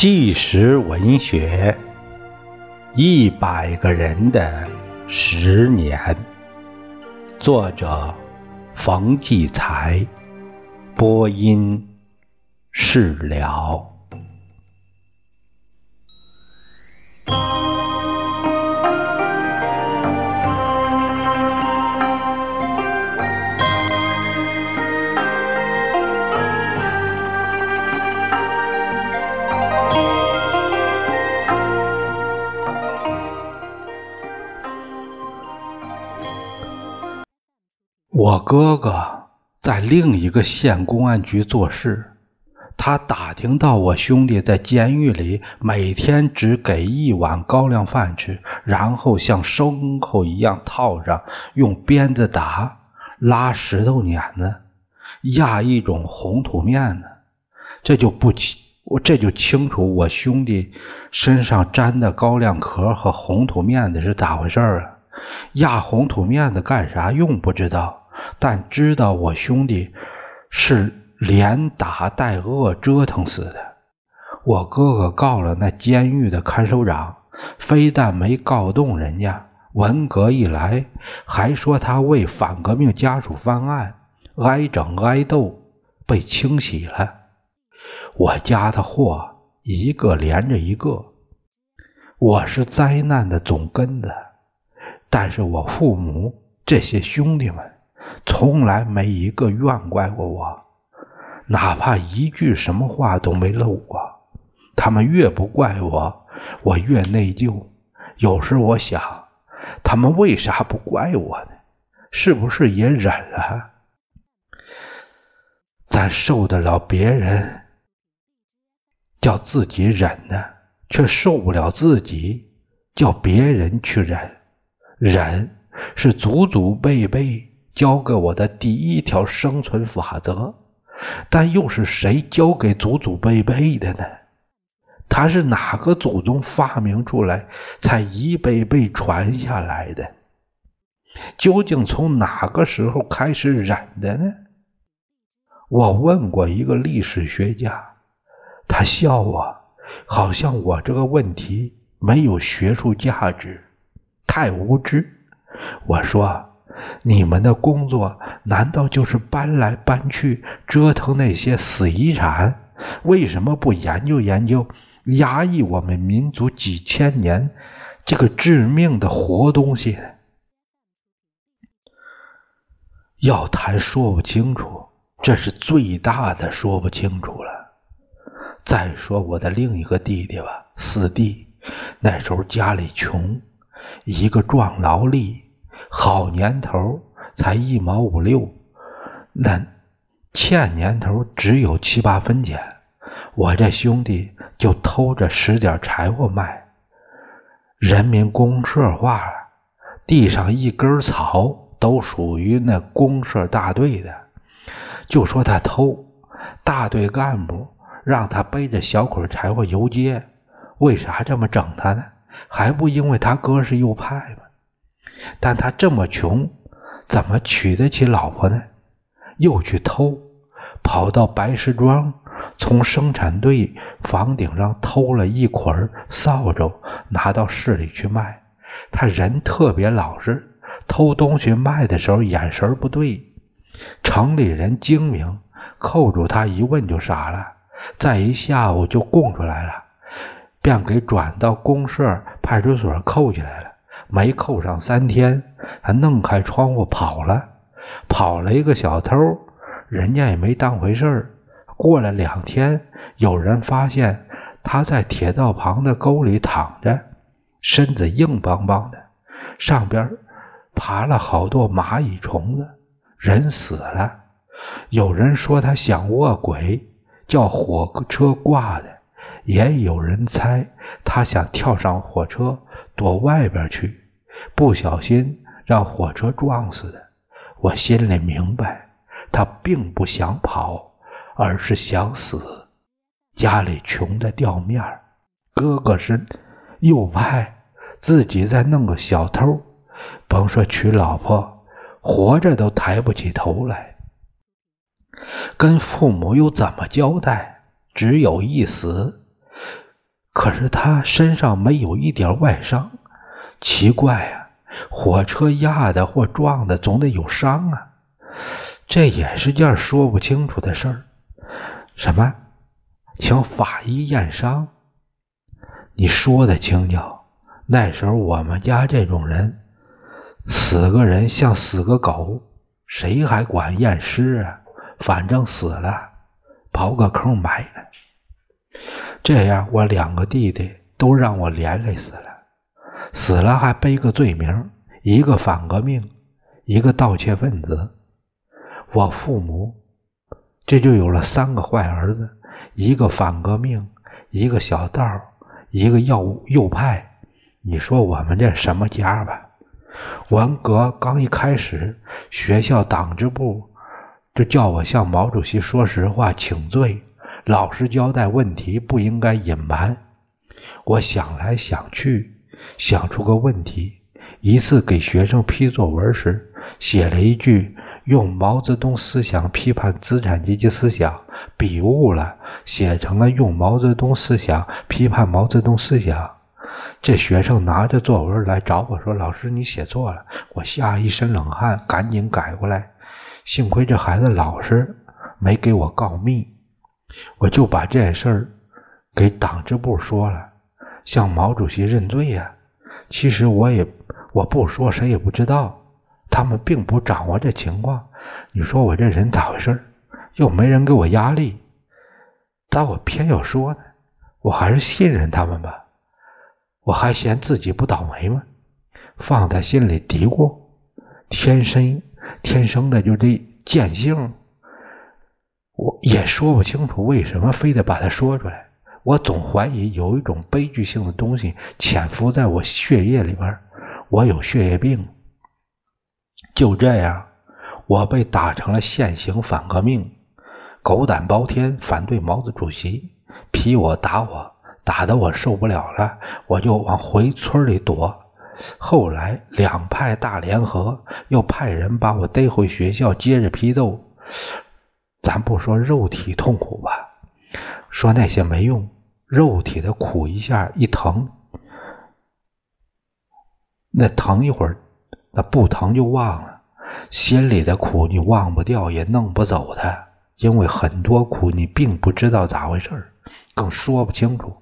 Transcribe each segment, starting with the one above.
纪实文学《一百个人的十年》，作者冯骥才，播音释了。我哥哥在另一个县公安局做事，他打听到我兄弟在监狱里每天只给一碗高粱饭吃，然后像牲口一样套上，用鞭子打，拉石头碾子，压一种红土面子，这就不清，我这就清楚我兄弟身上粘的高粱壳和红土面子是咋回事啊？压红土面子干啥用？不知道。但知道我兄弟是连打带饿折腾死的。我哥哥告了那监狱的看守长，非但没告动人家，文革一来，还说他为反革命家属翻案，挨整挨斗，被清洗了。我家的祸一个连着一个，我是灾难的总根子。但是我父母这些兄弟们。从来没一个怨怪过我，哪怕一句什么话都没漏过。他们越不怪我，我越内疚。有时我想，他们为啥不怪我呢？是不是也忍了？咱受得了别人叫自己忍呢，却受不了自己叫别人去忍。忍是祖祖辈辈。教给我的第一条生存法则，但又是谁教给祖祖辈辈的呢？他是哪个祖宗发明出来，才一辈辈传下来的？究竟从哪个时候开始染的呢？我问过一个历史学家，他笑我，好像我这个问题没有学术价值，太无知。我说。你们的工作难道就是搬来搬去折腾那些死遗产？为什么不研究研究压抑我们民族几千年这个致命的活东西？要谈说不清楚，这是最大的说不清楚了。再说我的另一个弟弟吧，四弟，那时候家里穷，一个壮劳力。好年头才一毛五六，那欠年头只有七八分钱。我这兄弟就偷着拾点柴火卖。人民公社化了，地上一根草都属于那公社大队的。就说他偷，大队干部让他背着小捆柴火游街。为啥这么整他呢？还不因为他哥是右派吗？但他这么穷，怎么娶得起老婆呢？又去偷，跑到白石庄，从生产队房顶上偷了一捆扫帚，拿到市里去卖。他人特别老实，偷东西卖的时候眼神不对。城里人精明，扣住他一问就傻了，再一下午就供出来了，便给转到公社派出所扣起来了。没扣上三天，还弄开窗户跑了，跑了一个小偷，人家也没当回事儿。过了两天，有人发现他在铁道旁的沟里躺着，身子硬邦邦的，上边爬了好多蚂蚁虫子，人死了。有人说他想卧轨，叫火车挂的；也有人猜他想跳上火车躲外边去。不小心让火车撞死的，我心里明白，他并不想跑，而是想死。家里穷的掉面儿，哥哥是右派，自己再弄个小偷，甭说娶老婆，活着都抬不起头来。跟父母又怎么交代？只有一死。可是他身上没有一点外伤，奇怪啊！火车压的或撞的，总得有伤啊！这也是件说不清楚的事儿。什么？请法医验伤？你说的轻巧。那时候我们家这种人，死个人像死个狗，谁还管验尸啊？反正死了，刨个坑埋了。这样，我两个弟弟都让我连累死了，死了还背个罪名，一个反革命，一个盗窃分子。我父母这就有了三个坏儿子，一个反革命，一个小道，一个右右派。你说我们这什么家吧？文革刚一开始，学校党支部就叫我向毛主席说实话，请罪，老实交代问题，不应该隐瞒。我想来想去，想出个问题。一次给学生批作文时，写了一句“用毛泽东思想批判资产阶级思想”，笔误了，写成了“用毛泽东思想批判毛泽东思想”。这学生拿着作文来找我说：“老师，你写错了。”我吓一身冷汗，赶紧改过来。幸亏这孩子老实，没给我告密。我就把这事儿给党支部说了，向毛主席认罪呀。其实我也我不说，谁也不知道。他们并不掌握这情况。你说我这人咋回事？又没人给我压力，但我偏要说呢。我还是信任他们吧。我还嫌自己不倒霉吗？放在心里嘀咕，天生天生的就这贱性，我也说不清楚为什么非得把它说出来。我总怀疑有一种悲剧性的东西潜伏在我血液里边，我有血液病。就这样，我被打成了现行反革命，狗胆包天，反对毛子主席，批我打我。打得我受不了了，我就往回村里躲。后来两派大联合，又派人把我逮回学校，接着批斗。咱不说肉体痛苦吧，说那些没用。肉体的苦一下一疼，那疼一会儿，那不疼就忘了。心里的苦你忘不掉，也弄不走它，因为很多苦你并不知道咋回事更说不清楚。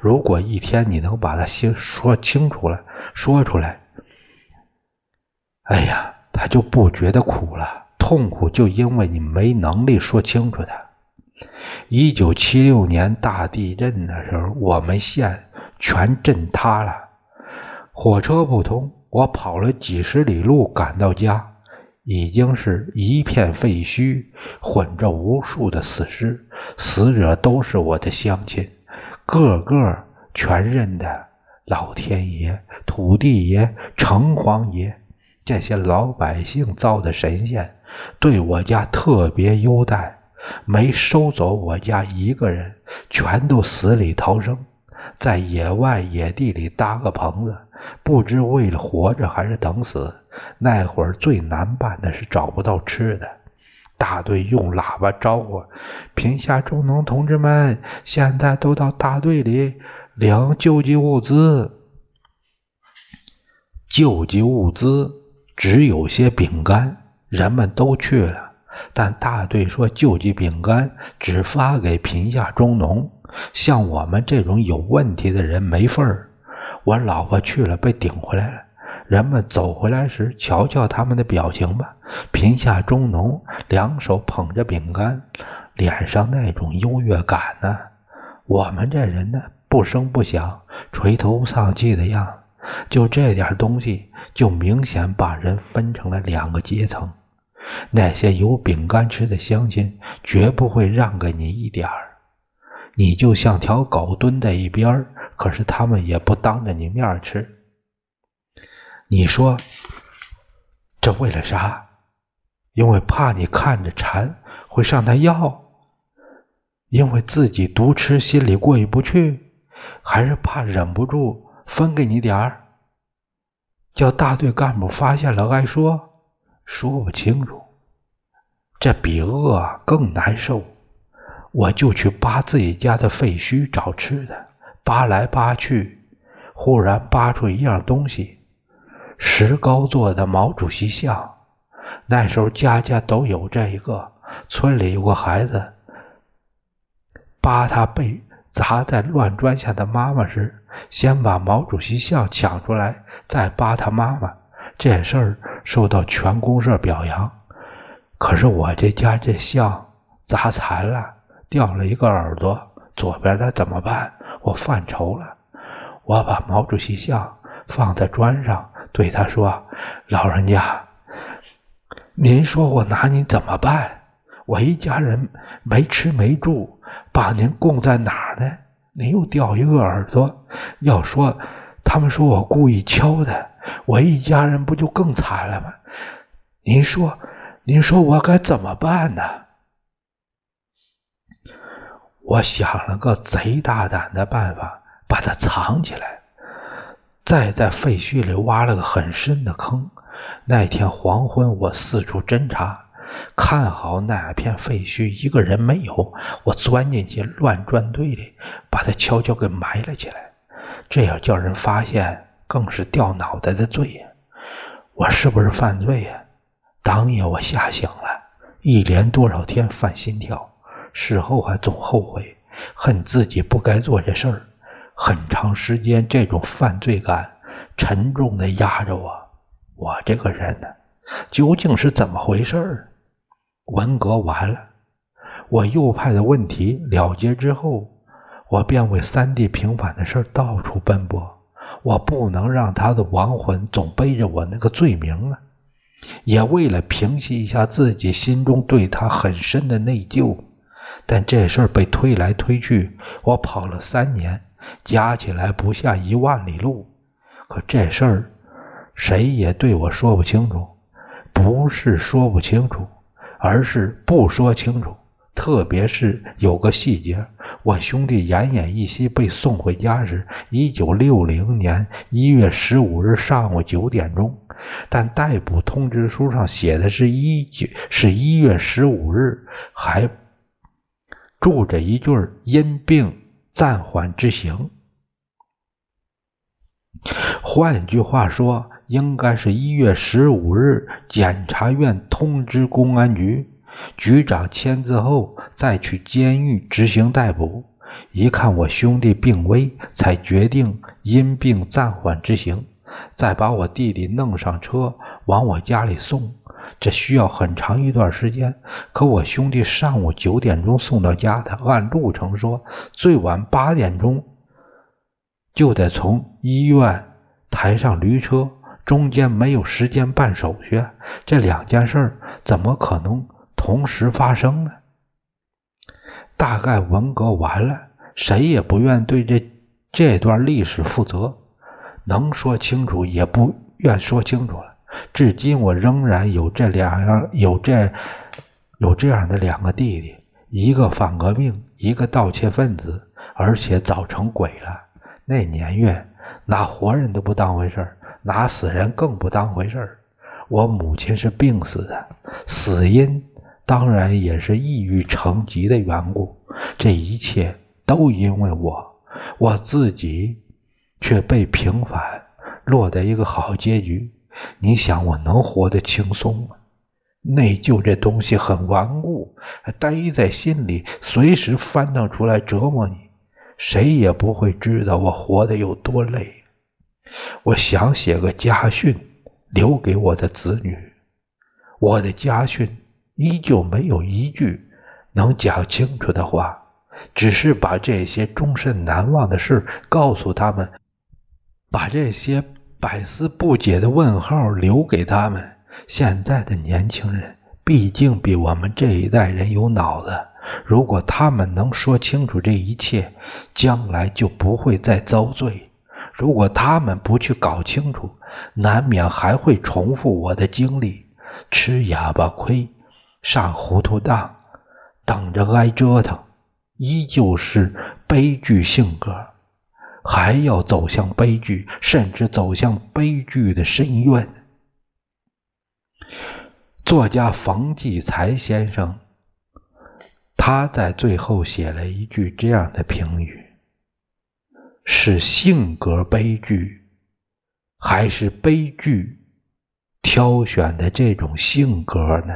如果一天你能把它心说清楚了，说出来，哎呀，他就不觉得苦了。痛苦就因为你没能力说清楚它。一九七六年大地震的时候，我们县全震塌了，火车不通，我跑了几十里路赶到家，已经是一片废墟，混着无数的死尸，死者都是我的乡亲。个个全认得老天爷、土地爷、城隍爷这些老百姓造的神仙，对我家特别优待，没收走我家一个人，全都死里逃生，在野外野地里搭个棚子，不知为了活着还是等死。那会儿最难办的是找不到吃的。大队用喇叭招呼：“贫下中农同志们，现在都到大队里领救济物资。救济物资只有些饼干，人们都去了。但大队说，救济饼干只发给贫下中农，像我们这种有问题的人没份儿。我老婆去了，被顶回来了。”人们走回来时，瞧瞧他们的表情吧。贫下中农两手捧着饼干，脸上那种优越感呢？我们这人呢，不声不响，垂头丧气的样，就这点东西，就明显把人分成了两个阶层。那些有饼干吃的乡亲，绝不会让给你一点儿，你就像条狗蹲在一边可是他们也不当着你面吃。你说这为了啥？因为怕你看着馋会上他要，因为自己独吃心里过意不去，还是怕忍不住分给你点儿？叫大队干部发现了挨说，说不清楚。这比饿更难受。我就去扒自己家的废墟找吃的，扒来扒去，忽然扒出一样东西，石膏做的毛主席像。那时候家家都有这一个。村里有个孩子，扒他被砸在乱砖下的妈妈时，先把毛主席像抢出来，再扒他妈妈。这事儿受到全公社表扬。可是我这家这像砸残了，掉了一个耳朵，左边的怎么办？我犯愁了。我把毛主席像放在砖上，对他说：“老人家，您说我拿您怎么办？”我一家人没吃没住，把您供在哪儿呢？您又掉一个耳朵，要说他们说我故意敲的，我一家人不就更惨了吗？您说，您说我该怎么办呢？我想了个贼大胆的办法，把它藏起来，再在废墟里挖了个很深的坑。那天黄昏，我四处侦查。看好哪片废墟，一个人没有。我钻进去乱砖堆里，把它悄悄给埋了起来。这要叫人发现，更是掉脑袋的罪呀！我是不是犯罪呀？当夜我吓醒了，一连多少天犯心跳，事后还总后悔，恨自己不该做这事儿。很长时间，这种犯罪感沉重的压着我。我这个人呢，究竟是怎么回事儿？文革完了，我右派的问题了结之后，我便为三弟平反的事到处奔波。我不能让他的亡魂总背着我那个罪名啊！也为了平息一下自己心中对他很深的内疚，但这事儿被推来推去，我跑了三年，加起来不下一万里路。可这事儿谁也对我说不清楚，不是说不清楚。而是不说清楚，特别是有个细节，我兄弟奄奄一息被送回家时，一九六零年一月十五日上午九点钟，但逮捕通知书上写的是一九是一月十五日，还注着一句因病暂缓执行。换句话说。应该是一月十五日，检察院通知公安局局长签字后，再去监狱执行逮捕。一看我兄弟病危，才决定因病暂缓执行，再把我弟弟弄上车往我家里送。这需要很长一段时间。可我兄弟上午九点钟送到家的，按路程说，最晚八点钟就得从医院抬上驴车。中间没有时间办手续，这两件事怎么可能同时发生呢？大概文革完了，谁也不愿对这这段历史负责，能说清楚也不愿说清楚了。至今我仍然有这两样，有这有这样的两个弟弟，一个反革命，一个盗窃分子，而且早成鬼了。那年月，拿活人都不当回事儿。拿死人更不当回事儿。我母亲是病死的，死因当然也是抑郁成疾的缘故。这一切都因为我，我自己却被平反，落得一个好结局。你想我能活得轻松吗？内疚这东西很顽固，待在心里，随时翻腾出来折磨你。谁也不会知道我活得有多累。我想写个家训，留给我的子女。我的家训依旧没有一句能讲清楚的话，只是把这些终身难忘的事告诉他们，把这些百思不解的问号留给他们。现在的年轻人毕竟比我们这一代人有脑子，如果他们能说清楚这一切，将来就不会再遭罪。如果他们不去搞清楚，难免还会重复我的经历，吃哑巴亏，上糊涂当，等着挨折腾，依旧是悲剧性格，还要走向悲剧，甚至走向悲剧的深渊。作家冯骥才先生，他在最后写了一句这样的评语。是性格悲剧，还是悲剧挑选的这种性格呢？